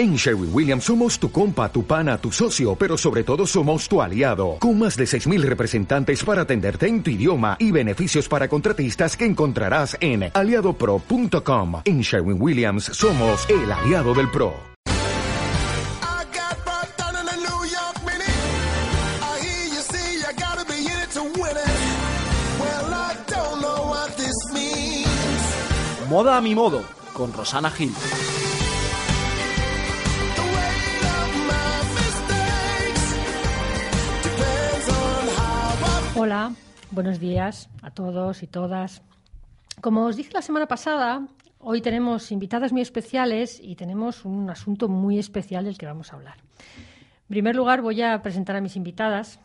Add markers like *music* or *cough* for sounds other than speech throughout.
En Sherwin Williams somos tu compa, tu pana, tu socio, pero sobre todo somos tu aliado, con más de 6.000 representantes para atenderte en tu idioma y beneficios para contratistas que encontrarás en aliadopro.com. En Sherwin Williams somos el aliado del PRO. I got brought down in a New Hola, buenos días a todos y todas. Como os dije la semana pasada, hoy tenemos invitadas muy especiales y tenemos un asunto muy especial del que vamos a hablar. En primer lugar, voy a presentar a mis invitadas.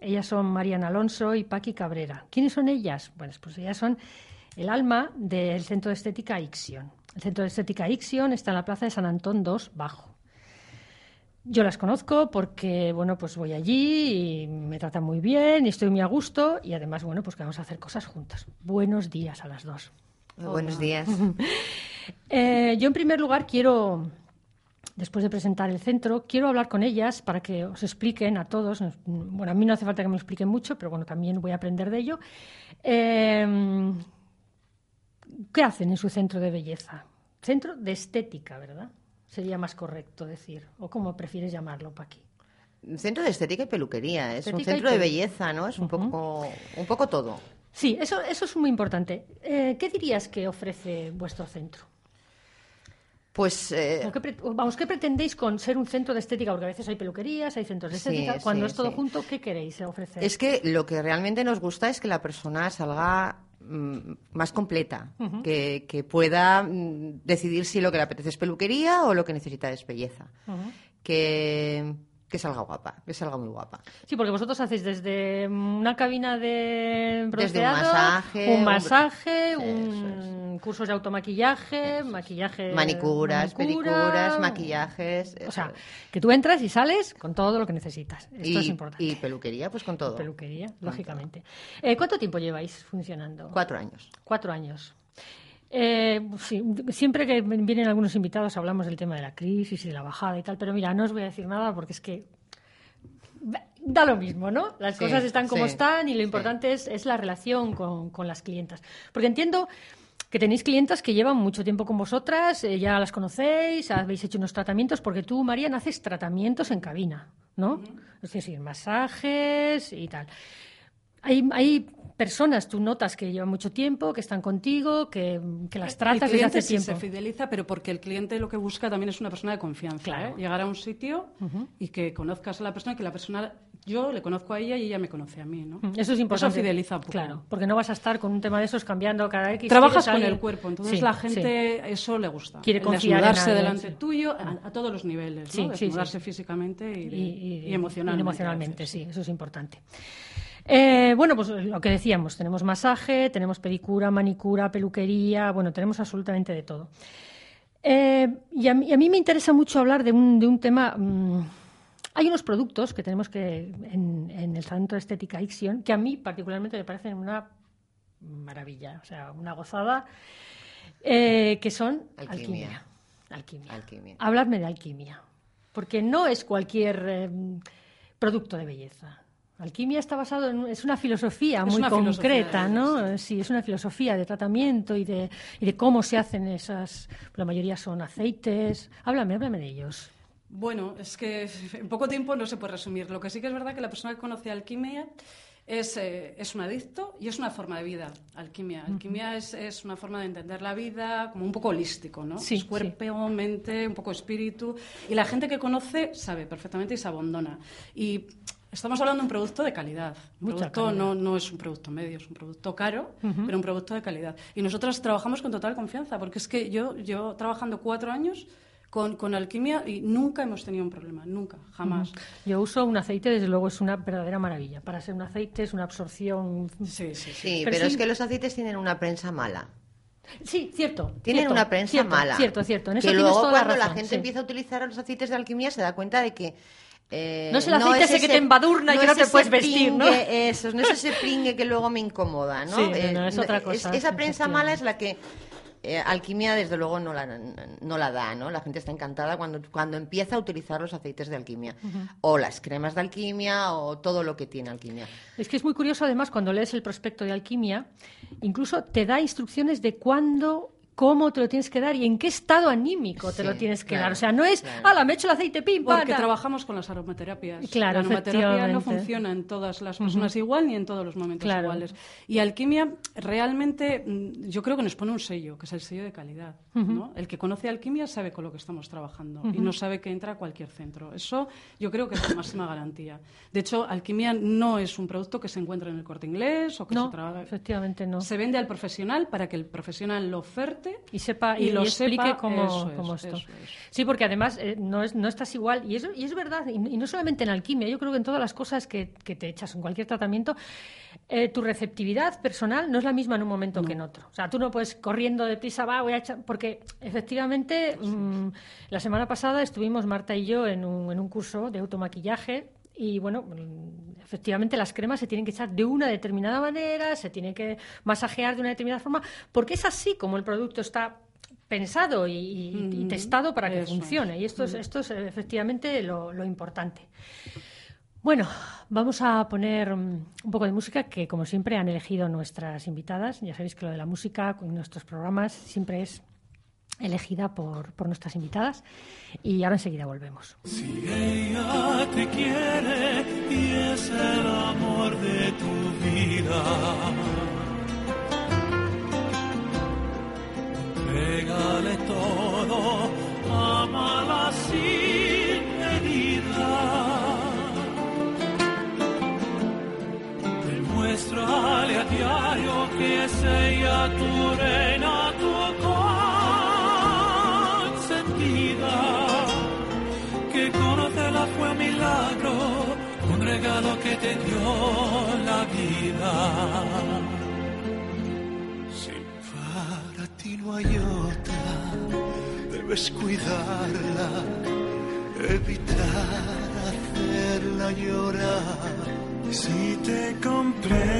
Ellas son Mariana Alonso y Paqui Cabrera. ¿Quiénes son ellas? Bueno, pues ellas son el alma del Centro de Estética Ixion. El Centro de Estética Ixion está en la Plaza de San Antón 2, Bajo. Yo las conozco porque, bueno, pues voy allí y me tratan muy bien y estoy muy a gusto y además, bueno, pues que vamos a hacer cosas juntas. Buenos días a las dos. Buenos días. *laughs* Eh, yo, en primer lugar, quiero, después de presentar el centro, quiero hablar con ellas para que os expliquen a todos. Bueno, a mí no hace falta que me lo expliquen mucho, pero bueno, también voy a aprender de ello. Eh, ¿Qué hacen en su centro de belleza? Centro de estética, ¿verdad? Sería más correcto decir. ¿O cómo prefieres llamarlo, Paqui? Centro de estética y peluquería. Es un Estética centro de belleza, ¿no? Es un, poco, un poco todo. Sí, eso, eso es muy importante. Eh, ¿Qué dirías que ofrece vuestro centro? Pues eh, ¿O qué vamos, ¿qué pretendéis con ser un centro de estética? Porque a veces hay peluquerías, hay centros de Sí, estética. Cuando sí, es todo sí. junto, ¿qué queréis ofrecer? es que lo que realmente nos gusta es que la persona salga más completa, que, que pueda mm, decidir si lo que le apetece es peluquería o lo que necesita es belleza. Que, que salga guapa, que salga muy guapa. Sí, porque vosotros hacéis desde una cabina de Desde un masaje, un masaje, cursos de automaquillaje, maquillaje, Manicuras, manicura, pedicuras, maquillajes. O sea, que tú entras y sales con todo lo que necesitas. Esto y, es importante. y peluquería, pues con todo. Peluquería, lógicamente. Eh, ¿Cuánto tiempo lleváis funcionando? Cuatro años. Cuatro años. Eh, sí, siempre que vienen algunos invitados hablamos del tema de la crisis y de la bajada y tal, pero mira, no os voy a decir nada porque es que da lo mismo, ¿no? Las Sí, cosas están como sí, están y lo importante es, es la relación con, con las clientas. Porque entiendo que tenéis clientas que llevan mucho tiempo con vosotras, eh, ya las conocéis, habéis hecho unos tratamientos, porque tú, María, haces tratamientos en cabina, ¿no? Es decir, masajes y tal. Hay, hay personas, tú notas que llevan mucho tiempo, que están contigo, que, que las tratas el desde hace sí tiempo. se fideliza, pero porque el cliente lo que busca también es una persona de confianza. Claro. ¿eh? Llegar a un sitio y que conozcas a la persona, que la persona, yo le conozco a ella y ella me conoce a mí, ¿no? Eso es importante. Eso fideliza un poco. Claro, porque no vas a estar con un tema de esos cambiando cada X. Trabajas con el cuerpo, entonces Sí, la sí. gente eso le gusta. Quiere confiar en alguien, delante sí. tuyo a, a todos los niveles, Sí, ¿no? sí, sí. Desnudarse físicamente y, y, y- y emocionalmente. y emocionalmente, sí, eso es importante. Eh, bueno, pues lo que decíamos, tenemos masaje, tenemos pedicura, manicura, peluquería, bueno, tenemos absolutamente de todo. Eh, y, a mí, y a mí me interesa mucho hablar de un, de un tema. mm, hay unos productos que tenemos que en, en el Centro de Estética Ixion que a mí particularmente me parecen una maravilla, o sea, una gozada, eh, que son Alquimia. alquimia. Alquimia. Alquimia. Habladme de alquimia, porque no es cualquier eh, producto de belleza. Alquimia está basado en es una filosofía Es muy una concreta, ¿no? Sí, es una filosofía de tratamiento y de, y de cómo se hacen esas. La mayoría son aceites. Háblame, háblame de ellos. Bueno, es que *laughs* en poco tiempo no se puede resumir. Lo que sí que es verdad que la persona que conoce alquimia es, eh, es un adicto y es una forma de vida. Alquimia. Alquimia es, es una forma de entender la vida como un poco holístico, ¿no? Sí, es cuerpo, mente, un poco espíritu. Y la gente que conoce sabe perfectamente y se abandona. Y estamos hablando de un producto de calidad. Un Mucha producto calidad. No, no es un producto medio, es un producto caro, pero un producto de calidad. Y nosotros trabajamos con total confianza, porque es que yo, yo trabajando cuatro años con, con alquimia y nunca hemos tenido un problema, nunca, jamás. Yo uso un aceite, desde luego es una verdadera maravilla. Para ser un aceite es una absorción. Sí, sí, sí. Sí, Pero pero, sí- es que los aceites tienen una prensa mala. Sí, cierto. Tienen cierto, una prensa cierto, mala. Cierto, cierto. En eso que luego toda cuando la, razón, gente sí. empieza a utilizar los aceites de alquimia se da cuenta de que eh, No es el aceite ese que te embadurna y que no te puedes vestir, ¿no? Eso, no es ese pringue que luego me incomoda, ¿no? Sí, no, no, es otra es- cosa, esa prensa mala es la que eh, alquimia, desde luego, no la, no la da, ¿no? La gente está encantada cuando, cuando empieza a utilizar los aceites de alquimia. O las cremas de alquimia, o todo lo que tiene alquimia. Es que es muy curioso, además, cuando lees el prospecto de alquimia, incluso te da instrucciones de cuándo cómo te lo tienes que dar y en qué estado anímico te Sí, lo tienes que claro, dar. O sea, no es, claro. ala, me echo el aceite, pim, Porque tal". trabajamos con las aromaterapias. Claro, la aromaterapia no funciona en todas las personas igual ni en todos los momentos Claro. iguales. Y alquimia realmente mm, yo creo que nos pone un sello, que es el sello de calidad. ¿no? El que conoce alquimia sabe con lo que estamos trabajando y no sabe que entra a cualquier centro. Eso yo creo que es la máxima garantía. De hecho, alquimia no es un producto que se encuentra en el corte inglés o que No, se trabaja. efectivamente no. Se vende al profesional para que el profesional lo oferte y sepa y y, lo y explique sepa, cómo, es, esto. es. Sí, porque además eh, no, es, no estás igual, y, eso, y es verdad, y, y no solamente en alquimia, yo creo que en todas las cosas que, que te echas en cualquier tratamiento, eh, tu receptividad personal no es la misma en un momento que en otro. O sea, tú no puedes corriendo deprisa, va, voy a echar. Porque efectivamente, mm, la semana pasada estuvimos Marta y yo en un, en un curso de automaquillaje. Y bueno, efectivamente las cremas se tienen que echar de una determinada manera, se tiene que masajear de una determinada forma, porque es así como el producto está pensado y, y- y testado para que eso funcione. Y esto es, esto es efectivamente lo, lo importante. Bueno, vamos a poner mm, un poco de música que, como siempre, han elegido nuestras invitadas. Ya sabéis que lo de la música con nuestros programas siempre es elegida por, por nuestras invitadas. Y ahora enseguida volvemos. Si ella te quiere y es el amor de tu vida, pégale todo, amala sin medida. Demuéstrale a diario que es ella tu la vida. Si para ti no hay otra, debes cuidarla, evitar hacerla llorar. Si te comprende,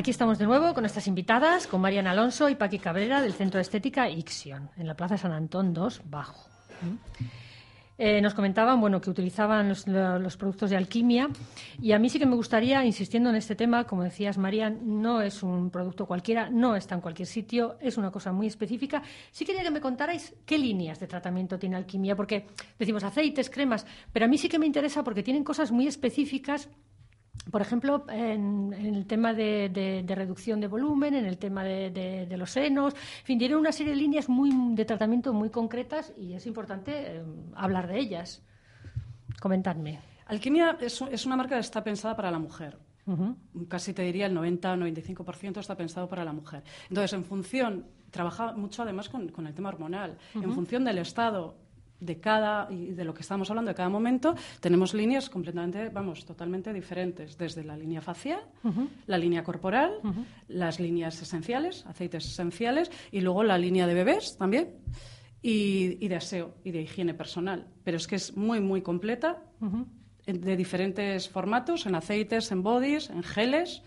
aquí estamos de nuevo con nuestras invitadas, con Mariana Alonso y Paqui Cabrera del Centro de Estética Ixion, en la Plaza San Antón 2, Bajo. ¿Mm? Eh, nos comentaban bueno, que utilizaban los, lo- los productos de alquimia y a mí sí que me gustaría, insistiendo en este tema, como decías María, no es un producto cualquiera, no está en cualquier sitio, es una cosa muy específica. Sí quería que me contarais qué líneas de tratamiento tiene alquimia, porque decimos aceites, cremas, pero a mí sí que me interesa porque tienen cosas muy específicas por ejemplo, en, en el tema de, de- de reducción de volumen, en el tema de, de- los senos, en fin, tienen una serie de líneas muy, de tratamiento muy concretas y es importante eh, hablar de ellas. Comentadme. Alquimia es, es una marca que está pensada para la mujer. Casi te diría el 90-95% está pensado para la mujer. Entonces, en función, trabaja mucho además con, con el tema hormonal. En función del estado de cada y de lo que estamos hablando de cada momento, tenemos líneas completamente, vamos, totalmente diferentes, desde la línea facial, la línea corporal, las líneas esenciales, aceites esenciales y luego la línea de bebés también. Y, y de aseo y de higiene personal. Pero es que es muy, muy completa, de diferentes formatos, en aceites, en bodies, en geles.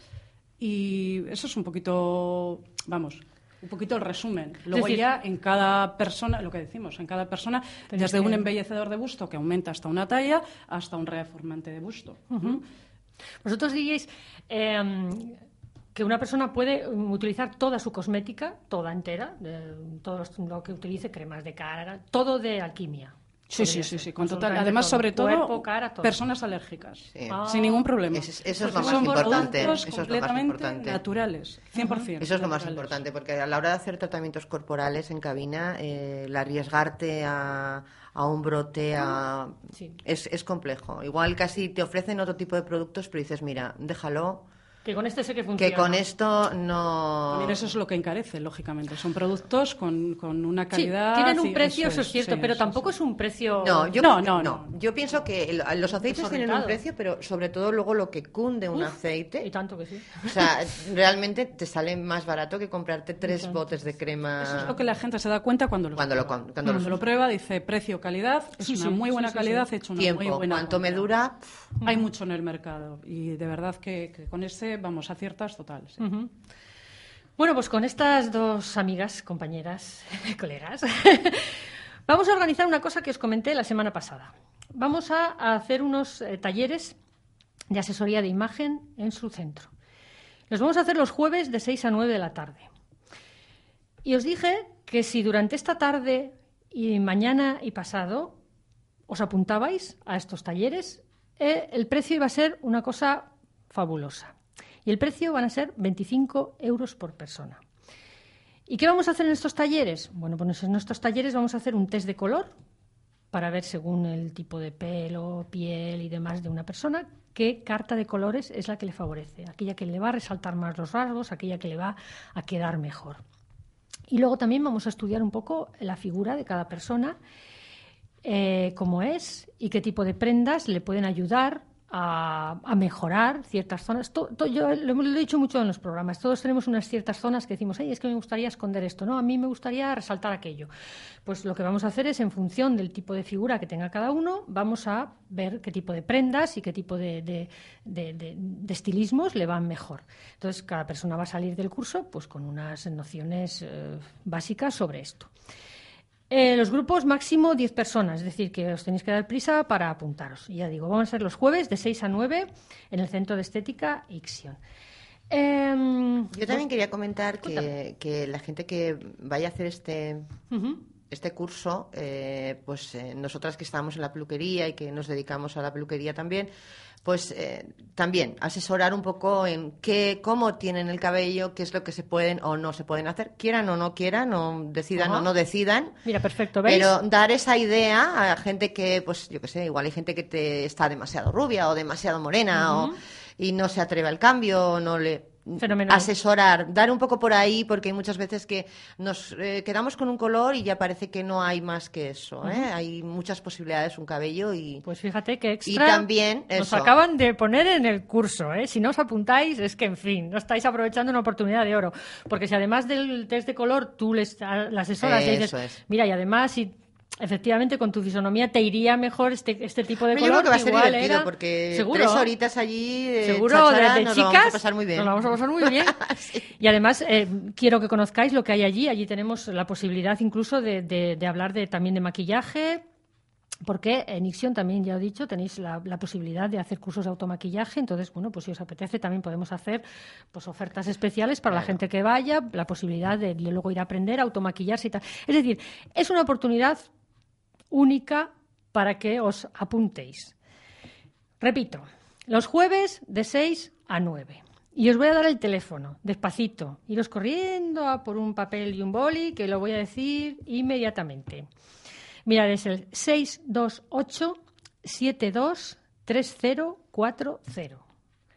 Y eso es un poquito, vamos, un poquito el resumen. Luego decir- ya en cada persona, lo que decimos, en cada persona, desde un embellecedor de busto que aumenta hasta una talla, hasta un reformante de busto. ¿Mm? Vosotros diríais eh, que una persona puede utilizar toda su cosmética, toda entera, todo lo que utilice, cremas de cara, todo de alquimia. Sí, sí, sí, sí, con total. Además, sobre todo, Cuerpo, cara, todo. personas alérgicas. Sí. Ah. Sin ningún problema. Eso es- eso es lo más son importante, eso es lo más importante. naturales, 100%. Eso es lo más importante, porque a la hora de hacer tratamientos corporales en cabina, eh, el arriesgarte a, a un brote a- Sí. es, es complejo. Igual casi te ofrecen otro tipo de productos, pero dices, mira, déjalo, Que con este sé que funciona. que con esto no... También eso es lo que encarece, lógicamente. Son productos con, con una Sí, calidad. tienen un precio, eso es cierto, sí, pero tampoco sí. es un precio... No, yo, No, no, no. Yo pienso que el- los aceites tienen un precio, pero sobre todo luego lo que cunde un Uf, aceite. Y tanto que sí. O sea, realmente te sale más barato que comprarte tres botes de crema. Eso es lo que la gente se da cuenta cuando lo Cuando lo prueba. con- cuando lo- lo prueba, dice precio, calidad. Es Sí, una sí, muy buena sí, sí, calidad, hecho una Tiempo, muy buena. cuánto me dura. Hay mucho en el mercado y de verdad que, que con ese vamos aciertas total. sí. Bueno, pues con estas dos amigas, compañeras, *laughs* colegas, *laughs* vamos a organizar una cosa que os comenté la semana pasada. Vamos a, a hacer unos eh, talleres de asesoría de imagen en su centro. Los vamos a hacer los jueves de 6 a 9 de la tarde. Y os dije que si durante esta tarde y mañana y pasado os apuntabais a estos talleres, eh, el precio iba a ser una cosa fabulosa. Y el precio van a ser 25 euros por persona. ¿Y qué vamos a hacer en estos talleres? Bueno, pues en estos talleres vamos a hacer un test de color para ver según el tipo de pelo, piel y demás de una persona qué carta de colores es la que le favorece, aquella que le va a resaltar más los rasgos, aquella que le va a quedar mejor. Y luego también vamos a estudiar un poco la figura de cada persona, eh, cómo es y qué tipo de prendas le pueden ayudar a, mejorar ciertas zonas. To- yo lo, lo he dicho mucho en los programas. Todos tenemos unas ciertas zonas que decimos, "Ay, es que me gustaría esconder esto, no, a mí me gustaría resaltar aquello. Pues lo que vamos a hacer es, en función del tipo de figura que tenga cada uno, vamos a ver qué tipo de prendas y qué tipo de estilismos le van mejor. Entonces, cada persona va a salir del curso pues con unas nociones eh, básicas sobre esto. Eh, los grupos máximo 10 personas, es decir, que os tenéis que dar prisa para apuntaros. Y ya digo, vamos a ser los jueves de 6 a 9 en el Centro de Estética Ixion. Em, Yo también quería comentar que, que la gente que vaya a hacer este, este curso, eh, pues eh, nosotras que estamos en la peluquería y que nos dedicamos a la peluquería también, pues eh, también asesorar un poco en qué, cómo tienen el cabello, qué es lo que se pueden o no se pueden hacer, quieran o no quieran, o decidan Ajá. o no decidan. Mira, perfecto, ¿veis? Pero dar esa idea a gente que, pues yo qué sé, igual hay gente que te está demasiado rubia o demasiado morena o, y no se atreve al cambio, o no le... Fenomenal. asesorar, dar un poco por ahí, porque hay muchas veces que nos eh, quedamos con un color y ya parece que no hay más que eso. ¿eh? Hay muchas posibilidades, un cabello y... Pues fíjate que Y extra también nos eso. acaban de poner en el curso, ¿eh? Si no os apuntáis, es que, en fin, no estáis aprovechando una oportunidad de oro. Porque si además del test de color tú les, a- las asesoras y dices, es. mira, y además si efectivamente con tu fisonomía te iría mejor este, este tipo de Pero yo color. creo que va a ser igual divertido era- porque Seguro. tres horitas allí de Seguro, de, cháchara de nos chicas. lo vamos a pasar muy bien. Nos lo vamos a pasar muy bien. *laughs* Y además, eh, quiero que conozcáis lo que hay allí. Allí tenemos la posibilidad incluso de, de- de hablar de, también de maquillaje. Porque en Ixion también, ya he dicho, tenéis la, la posibilidad de hacer cursos de automaquillaje. Entonces, bueno, pues si os apetece, también podemos hacer pues ofertas especiales para la gente que vaya, la posibilidad de, de luego ir a aprender a automaquillarse y tal. Es decir, es una oportunidad única para que os apuntéis. Repito, los jueves de 6 a 9. Y os voy a dar el teléfono, despacito. Iros corriendo a por un papel y un boli, que lo voy a decir inmediatamente. Mirad, es el 628 723040.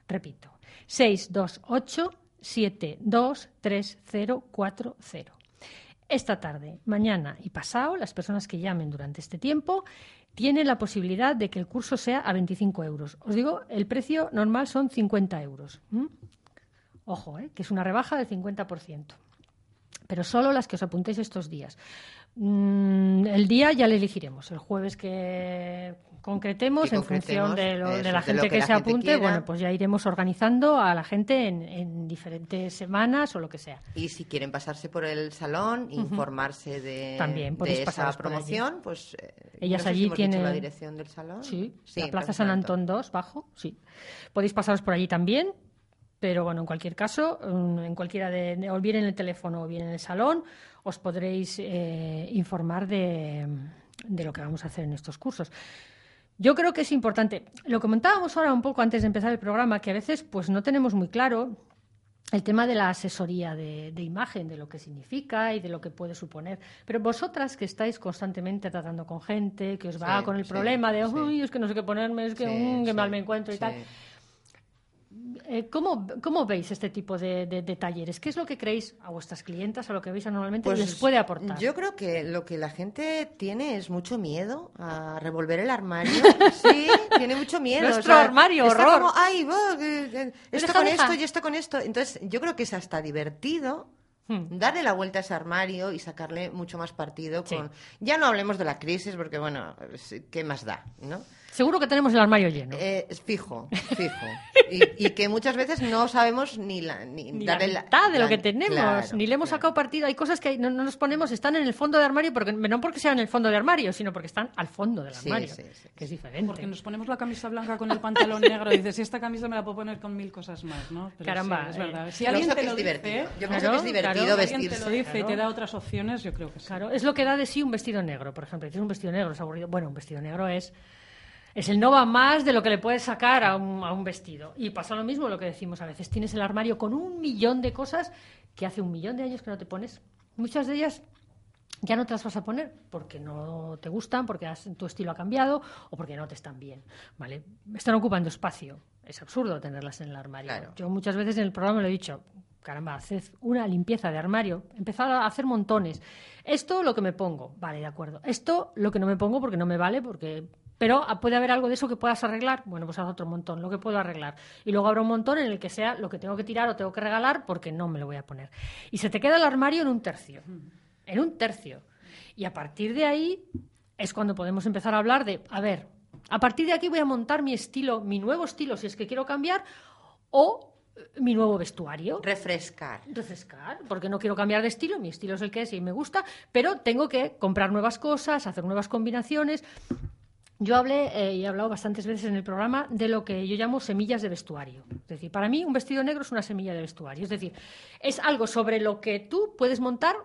Repito, 628 723040. Esta tarde, mañana y pasado, las personas que llamen durante este tiempo tienen la posibilidad de que el curso sea a 25 euros. Os digo, el precio normal son 50 euros. Ojo, ¿eh? que es una rebaja del 50%. Pero solo las que os apuntéis estos días. Mm, el día ya le elegiremos. El jueves que concretemos, Que en función de, lo- de eso, la gente que que, la se gente apunte, quiera. bueno, pues ya iremos organizando a la gente en, en diferentes semanas o lo que sea. Y si quieren pasarse por el salón, informarse de, También de esa promoción, pues... eh, Ellas no si allí dicho tienen- la dirección del salón? Sí, Sí, la Plaza San Antón 2, bajo, sí. Podéis pasaros por allí también, pero bueno, en cualquier caso, mm, en cualquiera de, de- o bien en el teléfono o bien en el salón, os podréis eh, informar de, de lo que vamos a hacer en estos cursos. Yo creo que es importante. Lo comentábamos ahora un poco antes de empezar el programa, que a veces pues no tenemos muy claro el tema de la asesoría de, de imagen, de lo que significa y de lo que puede suponer. Pero vosotras que estáis constantemente tratando con gente, que os va Sí, con el sí, problema de, sí. uy, es que no sé qué ponerme, es que, mm, sí, mal me encuentro y tal. Eh, ¿cómo, cómo veis este tipo de, de- de talleres? ¿Qué es lo que creéis a vuestras clientas, a lo que veis anualmente, Pues les puede aportar? Yo creo que lo que la gente tiene es mucho miedo a revolver el armario. *laughs* Sí, tiene mucho miedo. Nuestro armario, está horror. como, ay, va, eh, eh, esto Deja, con deja. esto y esto con esto. Entonces, yo creo que es hasta divertido Hmm. darle la vuelta a ese armario y sacarle mucho más partido Sí. con... Ya no hablemos de la crisis, porque, bueno, ¿qué más da? ¿no? Seguro que tenemos el armario lleno. Eh, es fijo, fijo. Y, y que muchas veces no sabemos ni la... Ni, ni la darle mitad de lo la- que tenemos, claro, ni le hemos claro. sacado partido. Hay cosas que no, no nos ponemos, están en el fondo de armario, porque, no porque sean en el fondo de armario, sino porque están al fondo del Sí, armario, sí, sí, que es diferente. Porque nos ponemos la camisa blanca con el pantalón negro y dices, si esta camisa me la puedo poner con mil cosas más, ¿no? Pero Caramba, sí, es eh, verdad. Si Yo alguien pienso te que lo es dice, divertido. Yo pienso que es divertido claro. si alguien te vestirse. lo dice y Claro. te da otras opciones, yo creo que sí. Claro, es lo que da de sí un vestido negro, por ejemplo. Dices un vestido negro es aburrido. Bueno, un vestido negro es es el no va más de lo que le puedes sacar a un, a un vestido. Y pasa lo mismo lo que decimos a veces. Tienes el armario con un millón de cosas que hace un millón de años que no te pones. Muchas de ellas ya no te las vas a poner porque no te gustan, porque has- tu estilo ha cambiado o porque no te están bien. ¿vale? Están ocupando espacio. Es absurdo tenerlas en el armario. Claro. Yo muchas veces en el programa lo he dicho. Caramba, haced una limpieza de armario. Empezar a hacer montones. Esto lo que me pongo. Vale, de acuerdo. Esto lo que no me pongo porque no me vale, porque pero ah, puede haber algo de eso que puedas arreglar. Bueno, pues haz otro montón, lo que puedo arreglar. Y luego habrá un montón en el que sea lo que tengo que tirar o tengo que regalar porque no me lo voy a poner. Y se te queda el armario en un tercio. En un tercio. Y a partir de ahí es cuando podemos empezar a hablar de, a ver, a partir de aquí voy a montar mi estilo, mi nuevo estilo, si es que quiero cambiar, o eh, mi nuevo vestuario Refrescar. refrescar, porque no quiero cambiar de estilo, mi estilo es el que es y me gusta, pero tengo que comprar nuevas cosas, hacer nuevas combinaciones. Yo hablé eh, y he hablado bastantes veces en el programa de lo que yo llamo semillas de vestuario. Es decir, para mí un vestido negro es una semilla de vestuario. Es decir, es algo sobre lo que tú puedes montar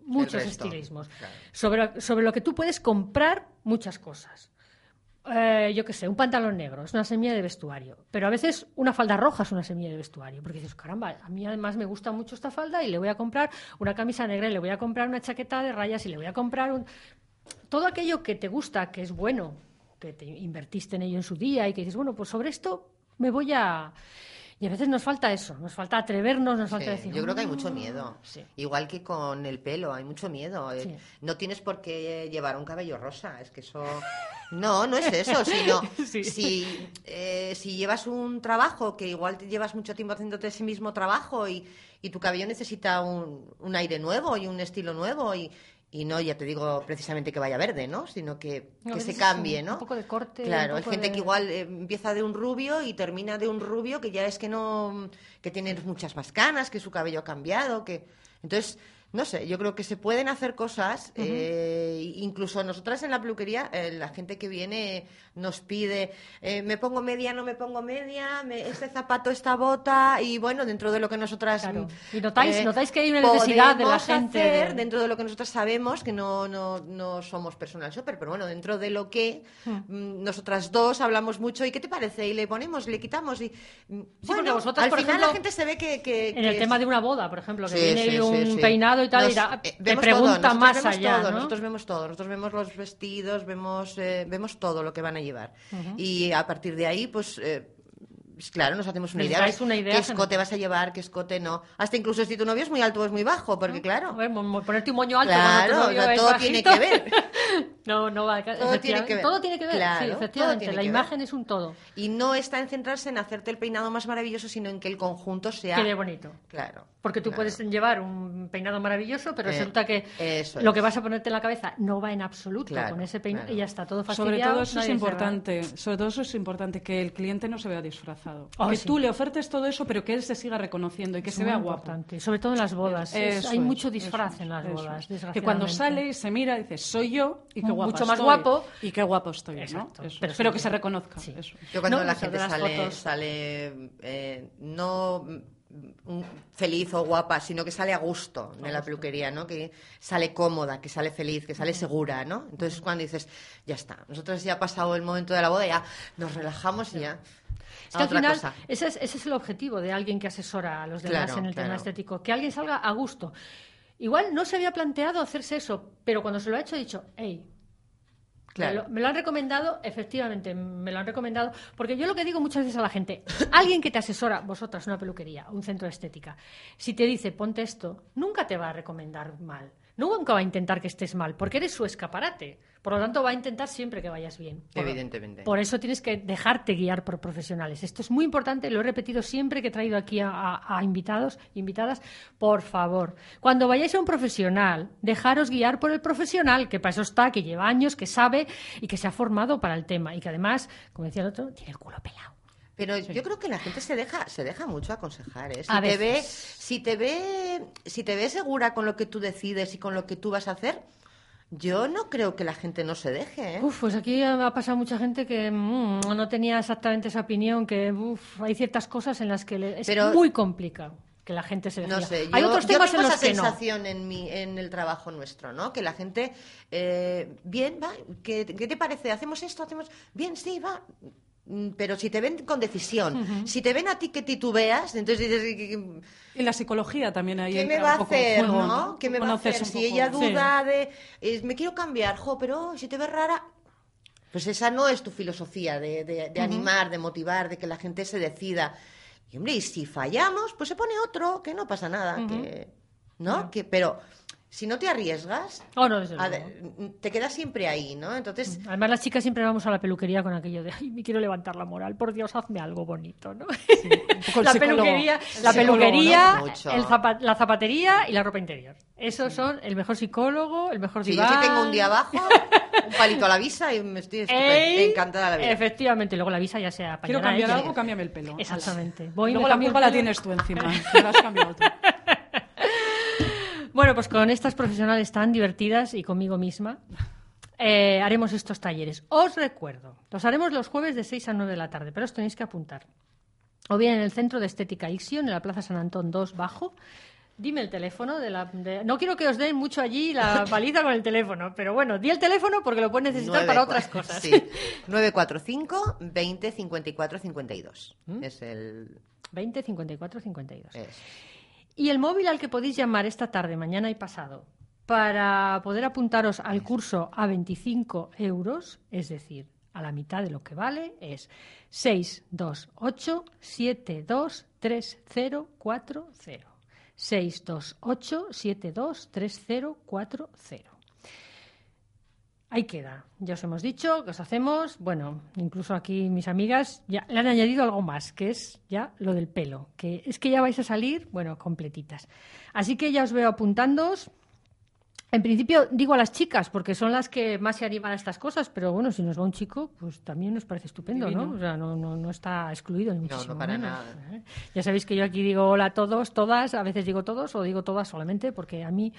muchos estilismos, claro. sobre, sobre lo que tú puedes comprar muchas cosas. Eh, yo qué sé, un pantalón negro es una semilla de vestuario, pero a veces una falda roja es una semilla de vestuario, porque dices, caramba, a mí además me gusta mucho esta falda y le voy a comprar una camisa negra y le voy a comprar una chaqueta de rayas y le voy a comprar un... Todo aquello que te gusta, que es bueno, que te invertiste en ello en su día y que dices, bueno, pues sobre esto me voy a... Y a veces nos falta eso, nos falta atrevernos, nos falta Sí, decir. yo creo que hay mucho miedo. Sí. Igual que con el pelo, hay mucho miedo. Eh, Sí. No tienes por qué llevar un cabello rosa, es que eso... *laughs* No, no es eso, sino *laughs* si, eh, si llevas un trabajo que igual te llevas mucho tiempo haciéndote ese mismo trabajo y, y tu cabello necesita un, un aire nuevo y un estilo nuevo y, y no, ya te digo precisamente que vaya verde, ¿no? Sino que, No, que se cambie, un- ¿no? un poco de corte, Claro, hay gente de- que igual eh, empieza de un rubio y termina de un rubio que ya es que no que tiene muchas más canas que su cabello ha cambiado que entonces no sé yo creo que se pueden hacer cosas eh, incluso nosotras en la peluquería eh, la gente que viene nos pide eh, me pongo media no me pongo media me- este zapato esta bota y bueno dentro de lo que nosotras Claro. mm, Y notáis- notáis que hay una necesidad de la gente hacer de- dentro de lo que nosotros sabemos que no, no, no somos personal shopper, pero bueno, dentro de lo que mm, nosotras dos hablamos mucho, ¿y qué te parece? Y le ponemos, le quitamos y mm, porque bueno, vosotras, al por final ejemplo, la gente se ve que, que- En el tema de una boda, por ejemplo, que Sí, viene sí, un sí, y tal, Nos- y da- eh, te pregunta todo, más allá, todo, ¿no? Nosotros vemos todo, nosotros vemos los vestidos, vemos, eh, vemos todo lo que van a llevar. Y a partir de ahí, pues... eh, pues claro, nos hacemos una idea. una idea ¿Qué escote vas a llevar? ¿Qué escote no? Hasta incluso si tu novio es muy alto o es muy bajo, porque claro... A ver, mo- mo- ponerte un moño alto Claro, cuando tu novio o sea, es todo bajito. tiene que ver. *laughs* no, no va. Todo tiene que ver. Todo tiene que ver, Claro, sí, efectivamente. tiene La que imagen ver. es un todo. Y no está en centrarse en hacerte el peinado más maravilloso, sino en que el conjunto sea... Quede bonito. Claro. Porque tú claro. puedes llevar un peinado maravilloso, pero Eh, resulta que eso lo que vas a ponerte en la cabeza no va en absoluto Claro, con ese peinado claro. y ya está todo Sobre fastidiado. todo eso es importante, sobre todo eso es importante que el cliente no se vea disfrazado, Oh, que sí. tú le ofertes todo eso, pero que él se siga reconociendo y que Es se vea guapo. importante, sobre todo en las bodas. Es- Eso hay mucho disfraz es, en las bodas. Que cuando sale y se mira, dice, soy yo y qué guapo Mucho más estoy, guapo. Y qué guapo estoy, Exacto, ¿no? Eso. pero Pero, sí. que se reconozca. Sí. eso. Yo cuando No, la gente sale, fotos. sale eh, no feliz o guapa, sino que sale a gusto de la peluquería, ¿no? Que sale cómoda, que sale feliz, que sale segura, ¿no? Entonces cuando dices, ya está, nosotros ya ha pasado el momento de la boda, ya nos relajamos y ya. Es que al final, cosa. ese es, ese es el objetivo de alguien que asesora a los demás Claro, en el tema estético, que alguien salga a gusto. Igual no se había planteado hacerse eso, pero cuando se lo ha hecho, ha dicho, hey, Claro. me, lo, me lo han recomendado, efectivamente, me lo han recomendado, porque yo lo que digo muchas veces a la gente, alguien que te asesora, vosotras, una peluquería, un centro de estética, si te dice, ponte esto, nunca te va a recomendar mal. Nunca va a intentar que estés mal, porque eres su escaparate. Por lo tanto, va a intentar siempre que vayas bien. Por- Evidentemente. Por eso tienes que dejarte guiar por profesionales. Esto es muy importante, lo he repetido siempre que he traído aquí a, a- a invitados, invitadas. Por favor, cuando vayáis a un profesional, dejaros guiar por el profesional, que para eso está, que lleva años, que sabe y que se ha formado para el tema. Y que además, como decía el otro, tiene el culo pelado. Pero yo creo que la gente se deja, se deja mucho aconsejar, ¿eh? Si A te ve, si te ve, si te ve segura con lo que tú decides y con lo que tú vas a hacer, yo no creo que la gente no se deje, ¿eh? Uf, pues aquí ha pasado mucha gente que mm, no tenía exactamente esa opinión, que uf, hay ciertas cosas en las que le- es Pero- muy complicado que la gente se deje. No sé, yo, hay otros yo temas tengo en los esa que no. sensación en, mi, en el trabajo nuestro, ¿no? Que la gente, eh, bien, va, ¿qué, qué te parece? ¿Hacemos esto? ¿Hacemos...? Bien, sí, va. Mm, Pero si te ven con decisión, si te ven a ti que titubeas, entonces dices, ¿qué- qué- Y la psicología también ahí ¿qué me va a en hacer, juego, no? ¿Qué me va a hacer? Si ella Sí. duda de, eh, me quiero cambiar, jo, pero si te ves rara... Pues esa no es tu filosofía de, de- de animar, de motivar, de que la gente se decida. Y hombre, y si fallamos, pues se pone otro, que no pasa nada, que, ¿no? Que, pero si no te arriesgas, Oh, no, a te quedas siempre ahí, ¿no? Entonces, Además, las chicas siempre vamos a la peluquería con aquello de, ay, me quiero levantar la moral, por Dios, hazme algo bonito, ¿no? poco *laughs* la peluquería, El la peluquería, el zapa- la zapatería y la ropa interior. Esos son el mejor psicólogo, el mejor si yo diván. si tengo un día abajo, un palito a la visa y me estoy ¡Ey! encantada de la vida. Efectivamente, luego la visa ya se apañará Quiero cambiar ella. algo, cámbiame el pelo. Exactamente. Voy y Luego me la culpa la tienes tú encima. la has cambiado tú. *laughs* Bueno, pues con estas profesionales tan divertidas y conmigo misma, eh, haremos estos talleres. Os recuerdo, los haremos los jueves de 6 a 9 de la tarde, pero os tenéis que apuntar. O bien en el Centro de Estética Ixion, en la Plaza San Antón 2 Bajo. Dime el teléfono de la... de- No quiero que os den mucho allí la *laughs* paliza con el teléfono, pero bueno, di el teléfono porque lo puedes necesitar para otras cosas. Sí. 945 20 54 52. ¿Mm? Es el. 20 54 52. es. Y el móvil al que podéis llamar esta tarde, mañana y pasado, para poder apuntaros al curso a 25 euros, es decir, a la mitad de lo que vale es 628 723040. 628 723040. Ahí queda. Ya os hemos dicho que os hacemos, bueno, incluso aquí mis amigas ya le han añadido algo más, que es ya lo del pelo, que es que ya vais a salir, bueno, completitas. Así que ya os veo apuntándoos. En principio digo a las chicas, porque son las que más se animan a estas cosas, pero bueno, si nos va un chico, pues también nos parece estupendo, ¿no? O sea, no, no, no está excluido ni No, muchísimo no para menos, nada. ¿eh? Ya sabéis que yo aquí digo hola a todos, todas, a veces digo todos o digo todas solamente, porque a mí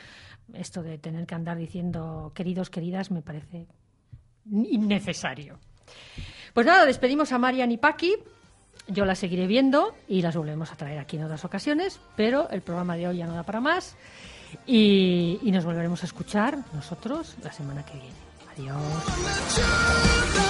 esto de tener que andar diciendo queridos, queridas, me parece innecesario. Pues nada, despedimos a Marian y Paqui. Yo las seguiré viendo y las volvemos a traer aquí en otras ocasiones, pero el programa de hoy ya no da para más y, nos volveremos a escuchar nosotros la semana que viene. Adiós.